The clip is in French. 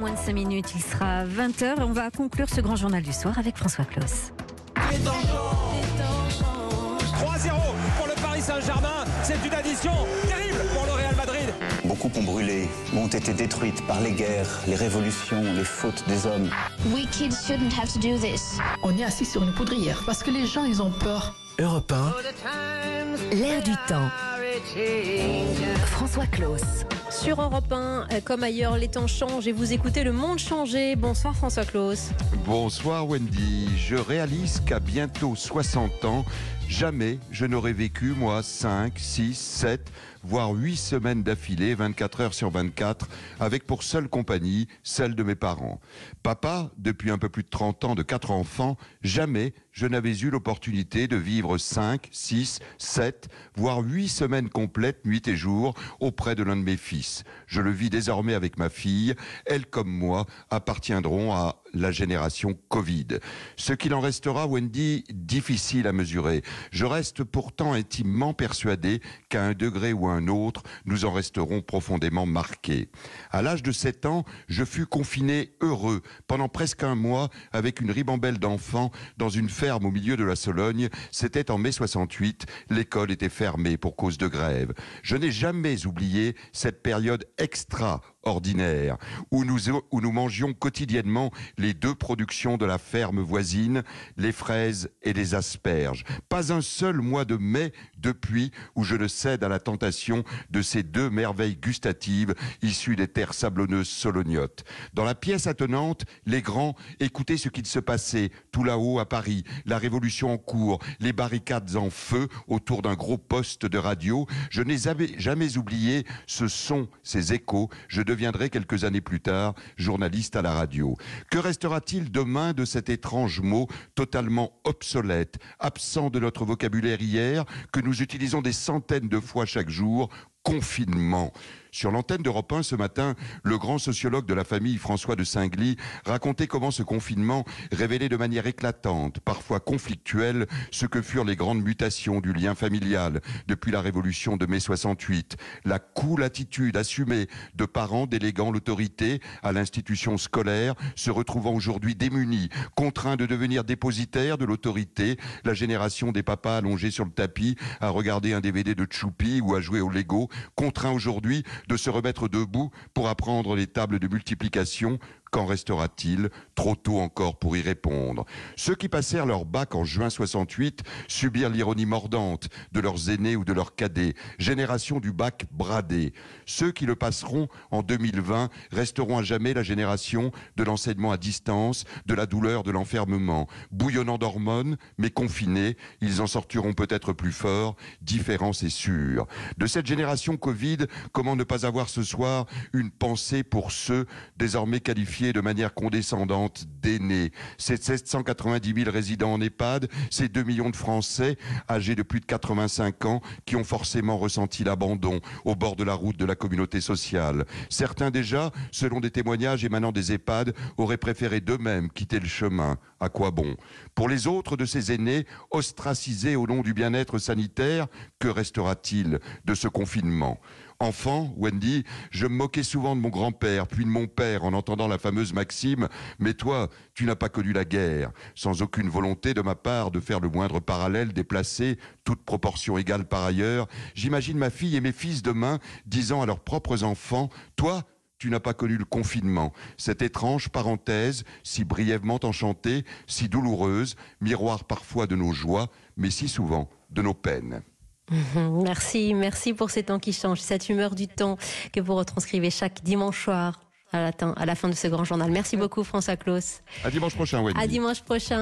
moins de 5 minutes, il sera 20h et on va conclure ce grand journal du soir avec François Claus. 3-0 pour le Paris Saint-Germain. C'est une addition terrible pour le Real Madrid. Beaucoup ont brûlé, ont été détruites par les guerres, les révolutions, les fautes des hommes. We kids shouldn't have to do this. On est assis sur une poudrière parce que les gens, ils ont peur. Europe 1, L'air du temps. François Claus. Sur Europe 1, euh, comme ailleurs, les temps changent et vous écoutez Le Monde changer. Bonsoir François Claus. Bonsoir Wendy, je réalise qu'à bientôt 60 ans, jamais je n'aurais vécu, moi, 5, 6, 7, voire 8 semaines d'affilée, 24 heures sur 24, avec pour seule compagnie celle de mes parents. Papa, depuis un peu plus de 30 ans, de quatre enfants, jamais je n'avais eu l'opportunité de vivre 5, 6, 7, voire 8 semaines complètes, nuit et jour, auprès de l'un de mes fils. Je le vis désormais avec ma fille. Elle, comme moi, appartiendront à la génération Covid. Ce qu'il en restera, Wendy, difficile à mesurer. Je reste pourtant intimement persuadé qu'à un degré ou un autre, nous en resterons profondément marqués. À l'âge de 7 ans, je fus confiné heureux pendant presque un mois avec une ribambelle d'enfants dans une ferme au milieu de la Sologne. C'était en mai 68. L'école était fermée pour cause de grève. Je n'ai jamais oublié cette période extraordinaire où nous, où nous mangions quotidiennement les deux productions de la ferme voisine, les fraises et les asperges. Pas un seul mois de mai depuis où je ne cède à la tentation de ces deux merveilles gustatives issues des terres sablonneuses solognotes. Dans la pièce attenante, les grands écoutaient ce qu'il se passait tout là-haut à Paris, la révolution en cours, les barricades en feu autour d'un gros poste de radio. Je n'ai jamais, oublié ce son, ces échos. Je deviendrai quelques années plus tard journaliste à la radio. Que restera-t-il demain de cet étrange mot totalement obsolète, absent de notre vocabulaire hier, que nous utilisons des centaines de fois chaque jour confinement. Sur l'antenne d'Europe 1 ce matin, le grand sociologue de la famille François de Singly racontait comment ce confinement révélait de manière éclatante, parfois conflictuelle, ce que furent les grandes mutations du lien familial depuis la révolution de mai 68. La cool attitude assumée de parents déléguant l'autorité à l'institution scolaire, se retrouvant aujourd'hui démunis, contraints de devenir dépositaires de l'autorité, la génération des papas allongés sur le tapis à regarder un DVD de Choupi ou à jouer au Lego, contraints aujourd'hui de se remettre debout pour apprendre les tables de multiplication. Qu'en restera-t-il Trop tôt encore pour y répondre. Ceux qui passèrent leur bac en juin 68 subirent l'ironie mordante de leurs aînés ou de leurs cadets, génération du bac bradé. Ceux qui le passeront en 2020 resteront à jamais la génération de l'enseignement à distance, de la douleur de l'enfermement. Bouillonnant d'hormones, mais confinés, ils en sortiront peut-être plus forts, différents c'est sûr. De cette génération Covid, comment ne pas avoir ce soir une pensée pour ceux désormais de manière condescendante d'aînés. Ces 790 000 résidents en EHPAD, ces 2 millions de Français âgés de plus de 85 ans qui ont forcément ressenti l'abandon au bord de la route de la communauté sociale. Certains déjà, selon des témoignages émanant des EHPAD, auraient préféré d'eux-mêmes quitter le chemin. À quoi bon? Pour les autres de ces aînés, ostracisés au nom du bien-être sanitaire, que restera-t-il de ce confinement? Enfant, Wendy, je me moquais souvent de mon grand-père, puis de mon père, en entendant la fameuse maxime Mais toi, tu n'as pas connu la guerre, sans aucune volonté de ma part de faire le moindre parallèle déplacé, toute proportion égale par ailleurs. J'imagine ma fille et mes fils demain disant à leurs propres enfants Toi, tu n'as pas connu le confinement. Cette étrange parenthèse, si brièvement enchantée, si douloureuse, miroir parfois de nos joies, mais si souvent de nos peines. Merci, merci pour ces temps qui changent, cette humeur du temps que vous retranscrivez chaque dimanche soir à la, à la fin de ce grand journal. Merci beaucoup François Claus. À dimanche prochain, Wendy. À dimanche prochain.